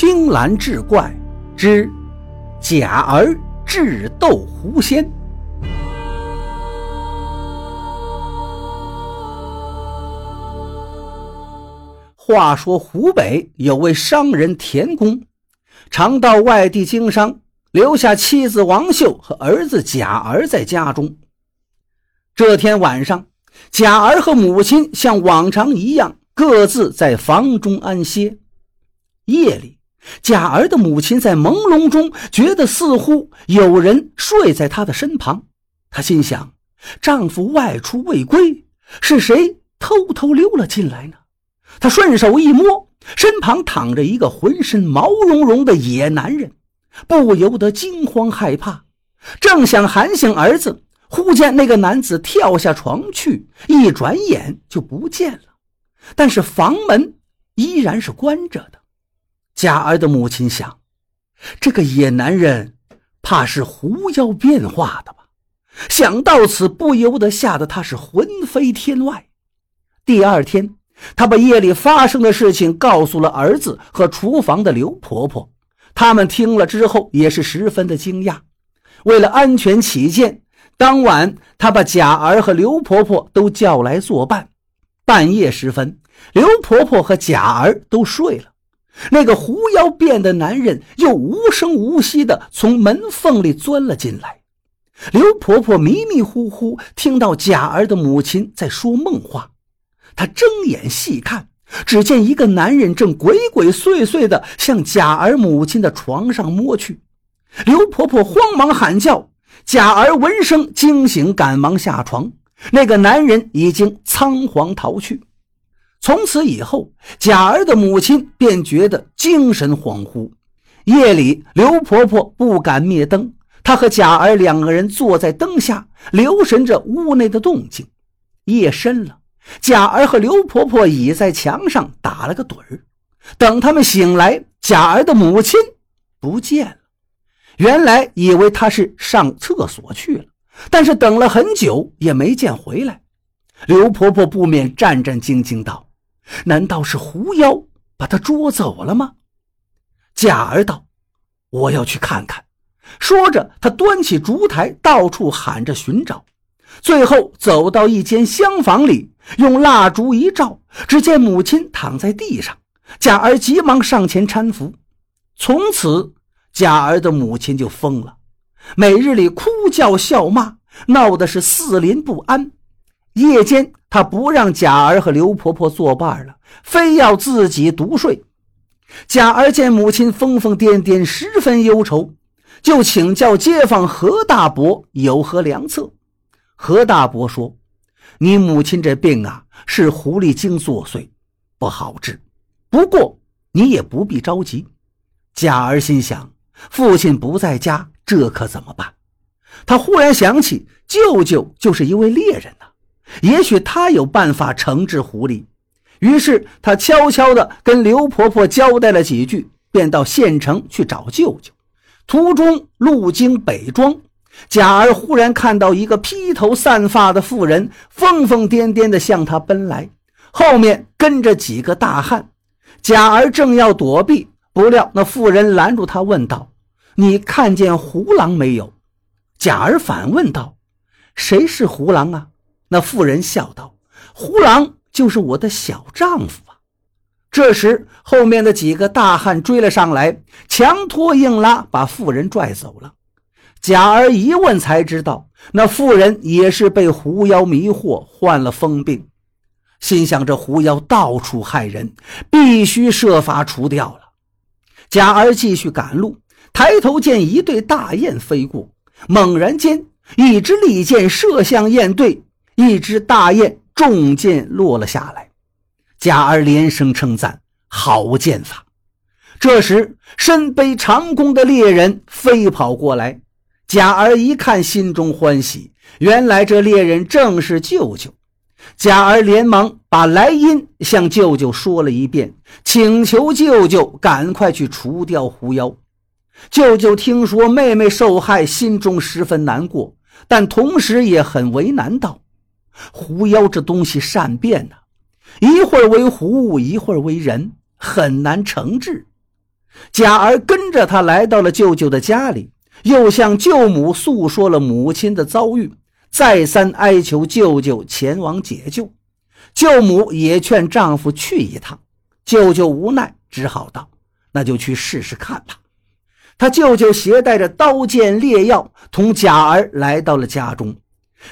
青蓝志怪之假儿智斗狐仙。话说湖北有位商人田公，常到外地经商，留下妻子王秀和儿子贾儿在家中。这天晚上，贾儿和母亲像往常一样，各自在房中安歇。夜里，贾儿的母亲在朦胧中觉得似乎有人睡在她的身旁。她心想：丈夫外出未归，是谁偷偷溜了进来呢？她顺手一摸，身旁躺着一个浑身毛茸茸的野男人，不由得惊慌害怕。正想喊醒儿子，忽见那个男子跳下床去，一转眼就不见了。但是房门依然是关着的。贾儿的母亲想，这个野男人怕是狐妖变化的吧？想到此，不由得吓得他是魂飞天外。第二天，他把夜里发生的事情告诉了儿子和厨房的刘婆婆。他们听了之后也是十分的惊讶。为了安全起见，当晚他把贾儿和刘婆婆都叫来作伴。半夜时分，刘婆婆和贾儿都睡了。那个狐妖变的男人又无声无息地从门缝里钻了进来。刘婆婆迷迷糊糊听到贾儿的母亲在说梦话，她睁眼细看，只见一个男人正鬼鬼祟祟地向贾儿母亲的床上摸去。刘婆婆慌忙喊叫，贾儿闻声惊醒，赶忙下床，那个男人已经仓皇逃去。从此以后，贾儿的母亲便觉得精神恍惚。夜里，刘婆婆不敢灭灯，她和贾儿两个人坐在灯下，留神着屋内的动静。夜深了，贾儿和刘婆婆倚在墙上打了个盹儿。等他们醒来，贾儿的母亲不见了。原来以为她是上厕所去了，但是等了很久也没见回来。刘婆婆不免战战兢兢道。难道是狐妖把他捉走了吗？贾儿道：“我要去看看。”说着，他端起烛台，到处喊着寻找。最后走到一间厢房里，用蜡烛一照，只见母亲躺在地上。贾儿急忙上前搀扶。从此，贾儿的母亲就疯了，每日里哭叫笑骂，闹得是四邻不安。夜间，他不让贾儿和刘婆婆作伴了，非要自己独睡。贾儿见母亲疯疯癫癫，十分忧愁，就请教街坊何大伯有何良策。何大伯说：“你母亲这病啊，是狐狸精作祟，不好治。不过你也不必着急。”贾儿心想：父亲不在家，这可怎么办？他忽然想起，舅舅就是一位猎人呢。也许他有办法惩治狐狸，于是他悄悄地跟刘婆婆交代了几句，便到县城去找舅舅。途中路经北庄，贾儿忽然看到一个披头散发的妇人疯疯癫癫地向他奔来，后面跟着几个大汉。贾儿正要躲避，不料那妇人拦住他，问道：“你看见胡狼没有？”贾儿反问道：“谁是胡狼啊？”那妇人笑道：“胡狼就是我的小丈夫啊！”这时，后面的几个大汉追了上来，强拖硬拉，把妇人拽走了。贾儿一问才知道，那妇人也是被狐妖迷惑，患了疯病。心想：这狐妖到处害人，必须设法除掉了。贾儿继续赶路，抬头见一对大雁飞过，猛然间，一支利箭射向雁队。一只大雁中箭落了下来，贾儿连声称赞：“好剑法！”这时，身背长弓的猎人飞跑过来，贾儿一看，心中欢喜，原来这猎人正是舅舅。贾儿连忙把来因向舅舅说了一遍，请求舅舅赶快去除掉狐妖。舅舅听说妹妹受害，心中十分难过，但同时也很为难，道。狐妖这东西善变呐，一会儿为狐，一会儿为人，很难惩治。贾儿跟着他来到了舅舅的家里，又向舅母诉说了母亲的遭遇，再三哀求舅舅前往解救。舅母也劝丈夫去一趟，舅舅无奈，只好道：“那就去试试看吧。”他舅舅携带着刀剑猎药，同贾儿来到了家中。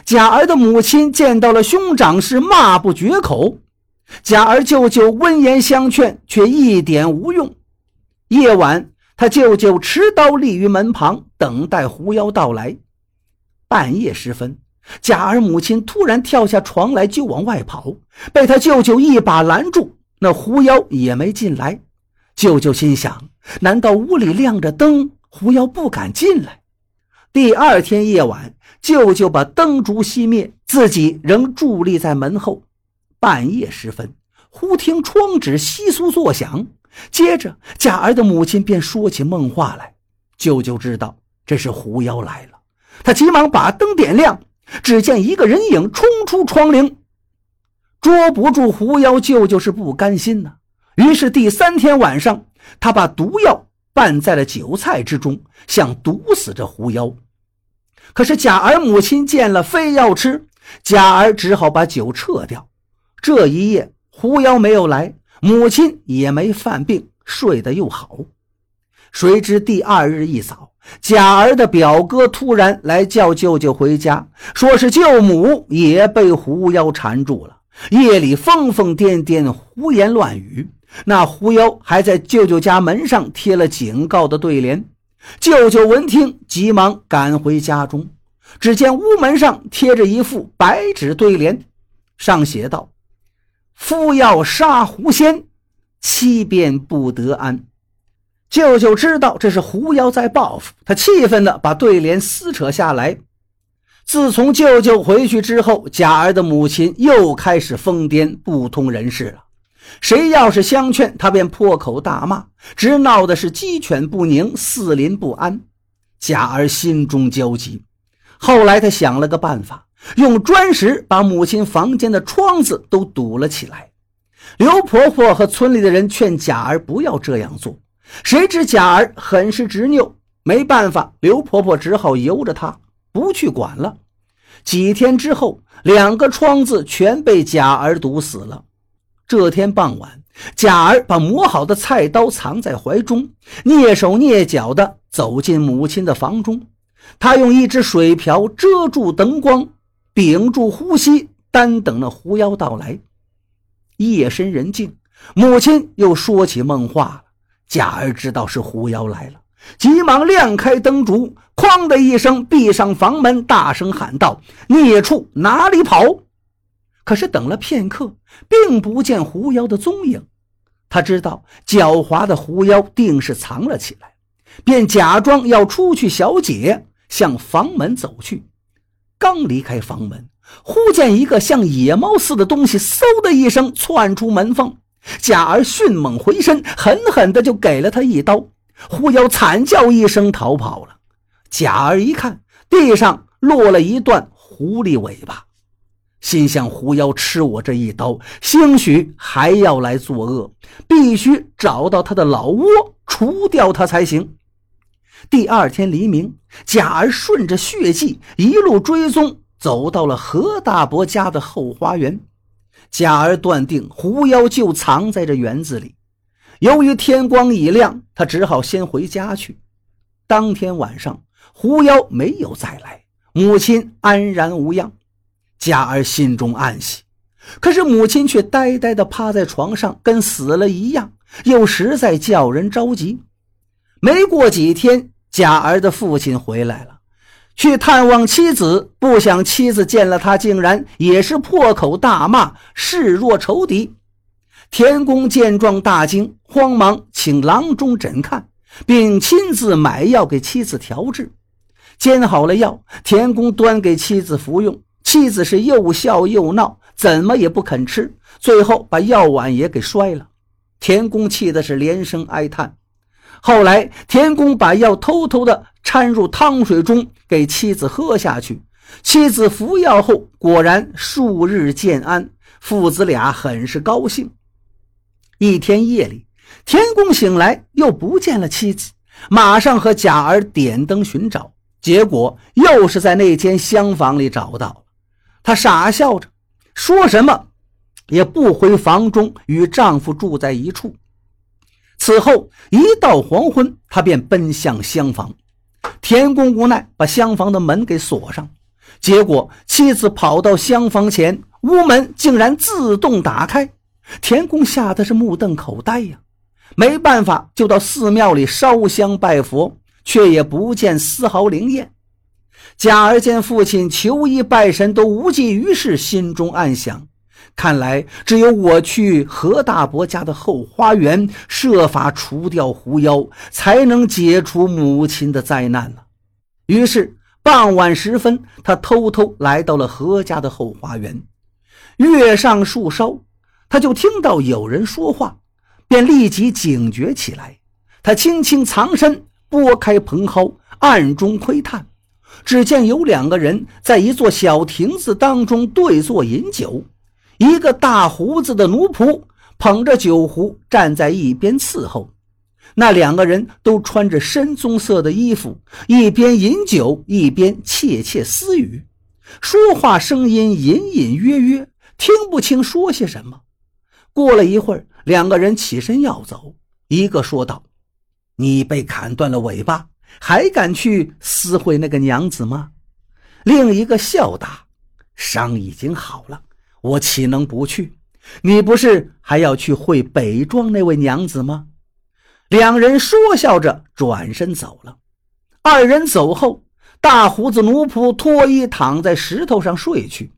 贾儿的母亲见到了兄长，是骂不绝口。贾儿舅舅温言相劝，却一点无用。夜晚，他舅舅持刀立于门旁，等待狐妖到来。半夜时分，贾儿母亲突然跳下床来，就往外跑，被他舅舅一把拦住。那狐妖也没进来。舅舅心想：难道屋里亮着灯，狐妖不敢进来？第二天夜晚，舅舅把灯烛熄灭，自己仍伫立在门后。半夜时分，忽听窗纸窸窣作响。接着，贾儿的母亲便说起梦话来。舅舅知道这是狐妖来了，他急忙把灯点亮。只见一个人影冲出窗棂，捉不住狐妖，舅舅是不甘心呐。于是第三天晚上，他把毒药拌在了酒菜之中，想毒死这狐妖。可是贾儿母亲见了，非要吃，贾儿只好把酒撤掉。这一夜，狐妖没有来。母亲也没犯病，睡得又好。谁知第二日一早，贾儿的表哥突然来叫舅舅回家，说是舅母也被狐妖缠住了，夜里疯疯癫癫，胡言乱语。那狐妖还在舅舅家门上贴了警告的对联。舅舅闻听，急忙赶回家中，只见屋门上贴着一副白纸对联，上写道。夫要杀狐仙，七遍不得安。舅舅知道这是狐妖在报复他，气愤地把对联撕扯下来。自从舅舅回去之后，贾儿的母亲又开始疯癫，不通人事了。谁要是相劝，他便破口大骂，直闹的是鸡犬不宁，四邻不安。贾儿心中焦急，后来他想了个办法。用砖石把母亲房间的窗子都堵了起来。刘婆婆和村里的人劝贾儿不要这样做，谁知贾儿很是执拗，没办法，刘婆婆只好由着她，不去管了。几天之后，两个窗子全被贾儿堵死了。这天傍晚，贾儿把磨好的菜刀藏在怀中，蹑手蹑脚地走进母亲的房中，他用一只水瓢遮住灯光。屏住呼吸，单等那狐妖到来。夜深人静，母亲又说起梦话了。贾儿知道是狐妖来了，急忙亮开灯烛，哐的一声闭上房门，大声喊道：“孽畜哪里跑？”可是等了片刻，并不见狐妖的踪影。他知道狡猾的狐妖定是藏了起来，便假装要出去小解，向房门走去。刚离开房门，忽见一个像野猫似的东西，嗖的一声窜出门缝。贾儿迅猛回身，狠狠的就给了他一刀。狐妖惨叫一声，逃跑了。贾儿一看，地上落了一段狐狸尾巴，心想：狐妖吃我这一刀，兴许还要来作恶，必须找到他的老窝，除掉他才行。第二天黎明，贾儿顺着血迹一路追踪，走到了何大伯家的后花园。贾儿断定狐妖就藏在这园子里。由于天光已亮，他只好先回家去。当天晚上，狐妖没有再来，母亲安然无恙。贾儿心中暗喜，可是母亲却呆呆地趴在床上，跟死了一样，又实在叫人着急。没过几天，贾儿的父亲回来了，去探望妻子。不想妻子见了他，竟然也是破口大骂，视若仇敌。田公见状大惊，慌忙请郎中诊看，并亲自买药给妻子调治。煎好了药，田公端给妻子服用。妻子是又笑又闹，怎么也不肯吃，最后把药碗也给摔了。田公气的是连声哀叹。后来，田公把药偷偷的掺入汤水中，给妻子喝下去。妻子服药后，果然数日渐安，父子俩很是高兴。一天夜里，田公醒来又不见了妻子，马上和贾儿点灯寻找，结果又是在那间厢房里找到。她傻笑着，说什么也不回房中与丈夫住在一处。此后一到黄昏，她便奔向厢房。田公无奈把厢房的门给锁上，结果妻子跑到厢房前，屋门竟然自动打开。田公吓得是目瞪口呆呀，没办法，就到寺庙里烧香拜佛，却也不见丝毫灵验。贾儿见父亲求医拜神都无济于事，心中暗想：看来只有我去何大伯家的后花园，设法除掉狐妖，才能解除母亲的灾难了。于是傍晚时分，他偷偷来到了何家的后花园，跃上树梢。他就听到有人说话，便立即警觉起来。他轻轻藏身，拨开蓬蒿，暗中窥探。只见有两个人在一座小亭子当中对坐饮酒，一个大胡子的奴仆捧着酒壶站在一边伺候。那两个人都穿着深棕色的衣服，一边饮酒一边窃窃私语，说话声音隐隐约约，听不清说些什么。过了一会儿，两个人起身要走。一个说道：“你被砍断了尾巴，还敢去私会那个娘子吗？”另一个笑答：“伤已经好了，我岂能不去？你不是还要去会北庄那位娘子吗？”两人说笑着转身走了。二人走后，大胡子奴仆脱衣躺在石头上睡去。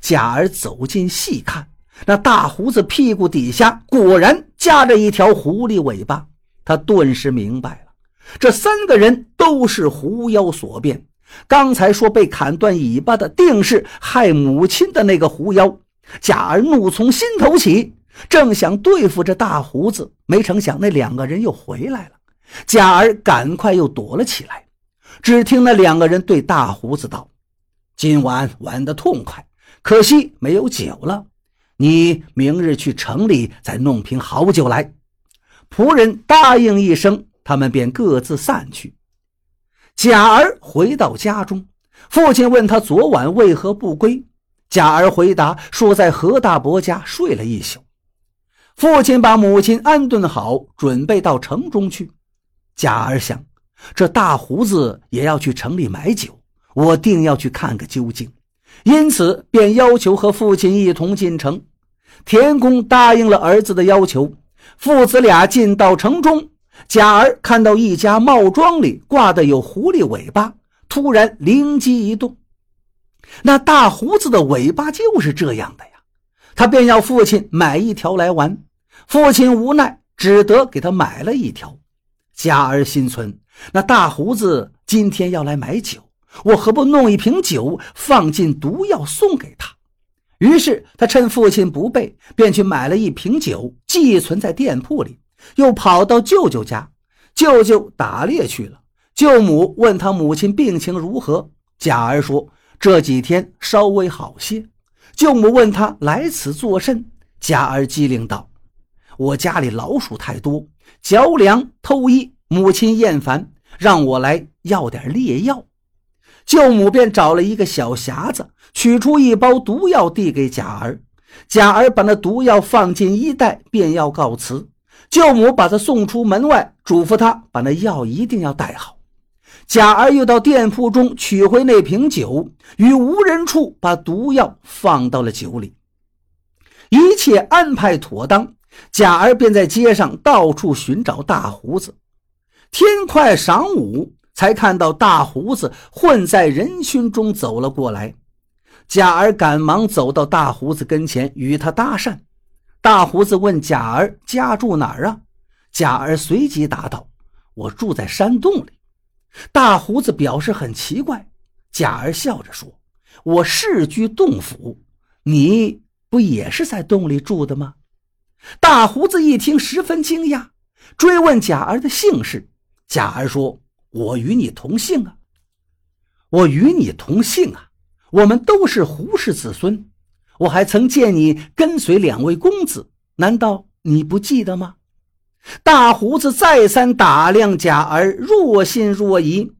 贾儿走近细看。那大胡子屁股底下果然夹着一条狐狸尾巴，他顿时明白了，这三个人都是狐妖所变。刚才说被砍断尾巴的，定是害母亲的那个狐妖。贾儿怒从心头起，正想对付这大胡子，没成想那两个人又回来了。贾儿赶快又躲了起来。只听那两个人对大胡子道：“今晚玩得痛快，可惜没有酒了。”你明日去城里再弄瓶好酒来。仆人答应一声，他们便各自散去。贾儿回到家中，父亲问他昨晚为何不归。贾儿回答说在何大伯家睡了一宿。父亲把母亲安顿好，准备到城中去。贾儿想，这大胡子也要去城里买酒，我定要去看个究竟，因此便要求和父亲一同进城。田公答应了儿子的要求，父子俩进到城中。贾儿看到一家帽庄里挂的有狐狸尾巴，突然灵机一动，那大胡子的尾巴就是这样的呀。他便要父亲买一条来玩。父亲无奈，只得给他买了一条。贾儿心存，那大胡子今天要来买酒，我何不弄一瓶酒，放进毒药送给他？于是他趁父亲不备，便去买了一瓶酒，寄存在店铺里，又跑到舅舅家。舅舅打猎去了。舅母问他母亲病情如何，贾儿说这几天稍微好些。舅母问他来此作甚，贾儿机灵道：“我家里老鼠太多，嚼粮偷衣，母亲厌烦，让我来要点猎药。”舅母便找了一个小匣子，取出一包毒药，递给贾儿。贾儿把那毒药放进衣袋，便要告辞。舅母把他送出门外，嘱咐他把那药一定要带好。贾儿又到店铺中取回那瓶酒，于无人处把毒药放到了酒里。一切安排妥当，贾儿便在街上到处寻找大胡子。天快晌午。才看到大胡子混在人群中走了过来，贾儿赶忙走到大胡子跟前与他搭讪。大胡子问贾儿家住哪儿啊？贾儿随即答道：“我住在山洞里。”大胡子表示很奇怪。贾儿笑着说：“我世居洞府，你不也是在洞里住的吗？”大胡子一听十分惊讶，追问贾儿的姓氏。贾儿说。我与你同姓啊，我与你同姓啊，我们都是胡氏子孙。我还曾见你跟随两位公子，难道你不记得吗？大胡子再三打量贾儿，若信若疑。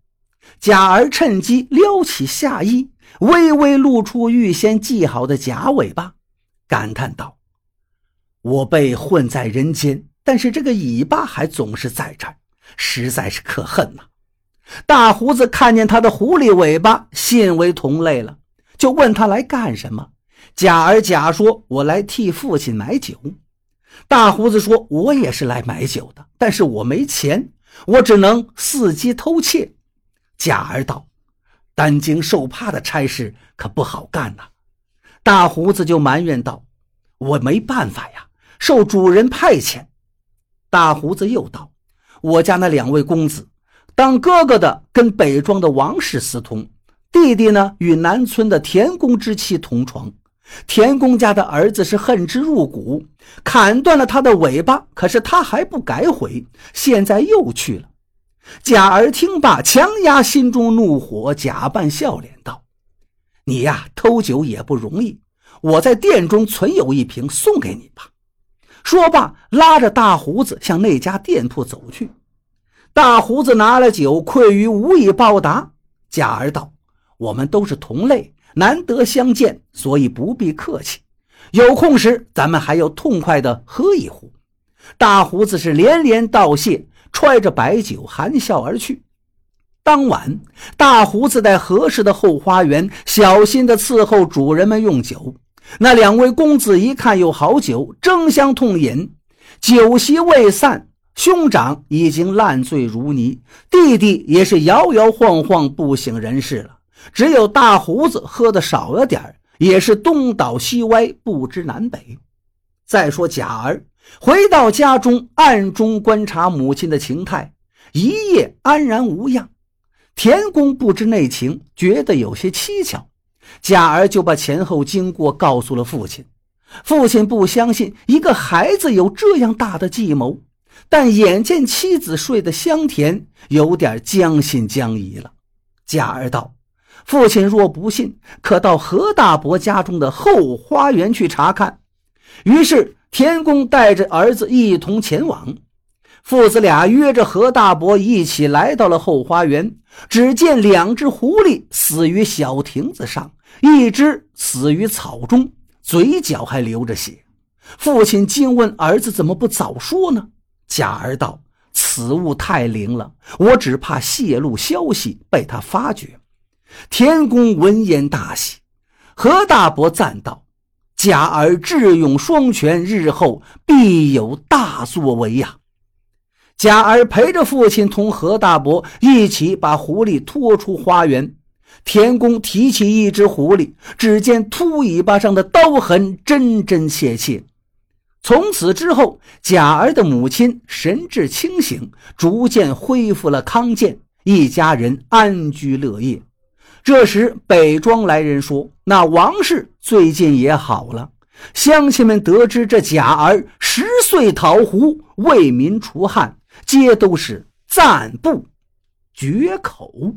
贾儿趁机撩起下衣，微微露出预先系好的假尾巴，感叹道：“我被混在人间，但是这个尾巴还总是在这，实在是可恨呐！”大胡子看见他的狐狸尾巴，信为同类了，就问他来干什么。贾儿假说：“我来替父亲买酒。”大胡子说：“我也是来买酒的，但是我没钱，我只能伺机偷窃。”贾儿道：“担惊受怕的差事可不好干呐。”大胡子就埋怨道：“我没办法呀，受主人派遣。”大胡子又道：“我家那两位公子，当哥哥的跟北庄的王氏私通，弟弟呢与南村的田公之妻同床。”田公家的儿子是恨之入骨，砍断了他的尾巴，可是他还不改悔，现在又去了。贾儿听罢，强压心中怒火，假扮笑脸道：“你呀，偷酒也不容易，我在店中存有一瓶，送给你吧。”说罢，拉着大胡子向那家店铺走去。大胡子拿了酒，愧于无以报答。贾儿道：“我们都是同类。”难得相见，所以不必客气。有空时，咱们还要痛快的喝一壶。大胡子是连连道谢，揣着白酒含笑而去。当晚，大胡子在合适的后花园小心的伺候主人们用酒。那两位公子一看有好酒，争相痛饮。酒席未散，兄长已经烂醉如泥，弟弟也是摇摇晃晃不省人事了。只有大胡子喝的少了点也是东倒西歪，不知南北。再说贾儿回到家中，暗中观察母亲的情态，一夜安然无恙。田公不知内情，觉得有些蹊跷，贾儿就把前后经过告诉了父亲。父亲不相信一个孩子有这样大的计谋，但眼见妻子睡得香甜，有点将信将疑了。贾儿道。父亲若不信，可到何大伯家中的后花园去查看。于是田公带着儿子一同前往，父子俩约着何大伯一起来到了后花园。只见两只狐狸死于小亭子上，一只死于草中，嘴角还流着血。父亲惊问儿子：“怎么不早说呢？”贾儿道：“此物太灵了，我只怕泄露消息被他发觉。”田公闻言大喜，何大伯赞道：“贾儿智勇双全，日后必有大作为呀！”贾儿陪着父亲同何大伯一起把狐狸拖出花园。田公提起一只狐狸，只见秃尾巴上的刀痕真真切切。从此之后，贾儿的母亲神志清醒，逐渐恢复了康健，一家人安居乐业。这时，北庄来人说：“那王氏最近也好了。”乡亲们得知这贾儿十岁讨胡，为民除害，皆都是赞不绝口。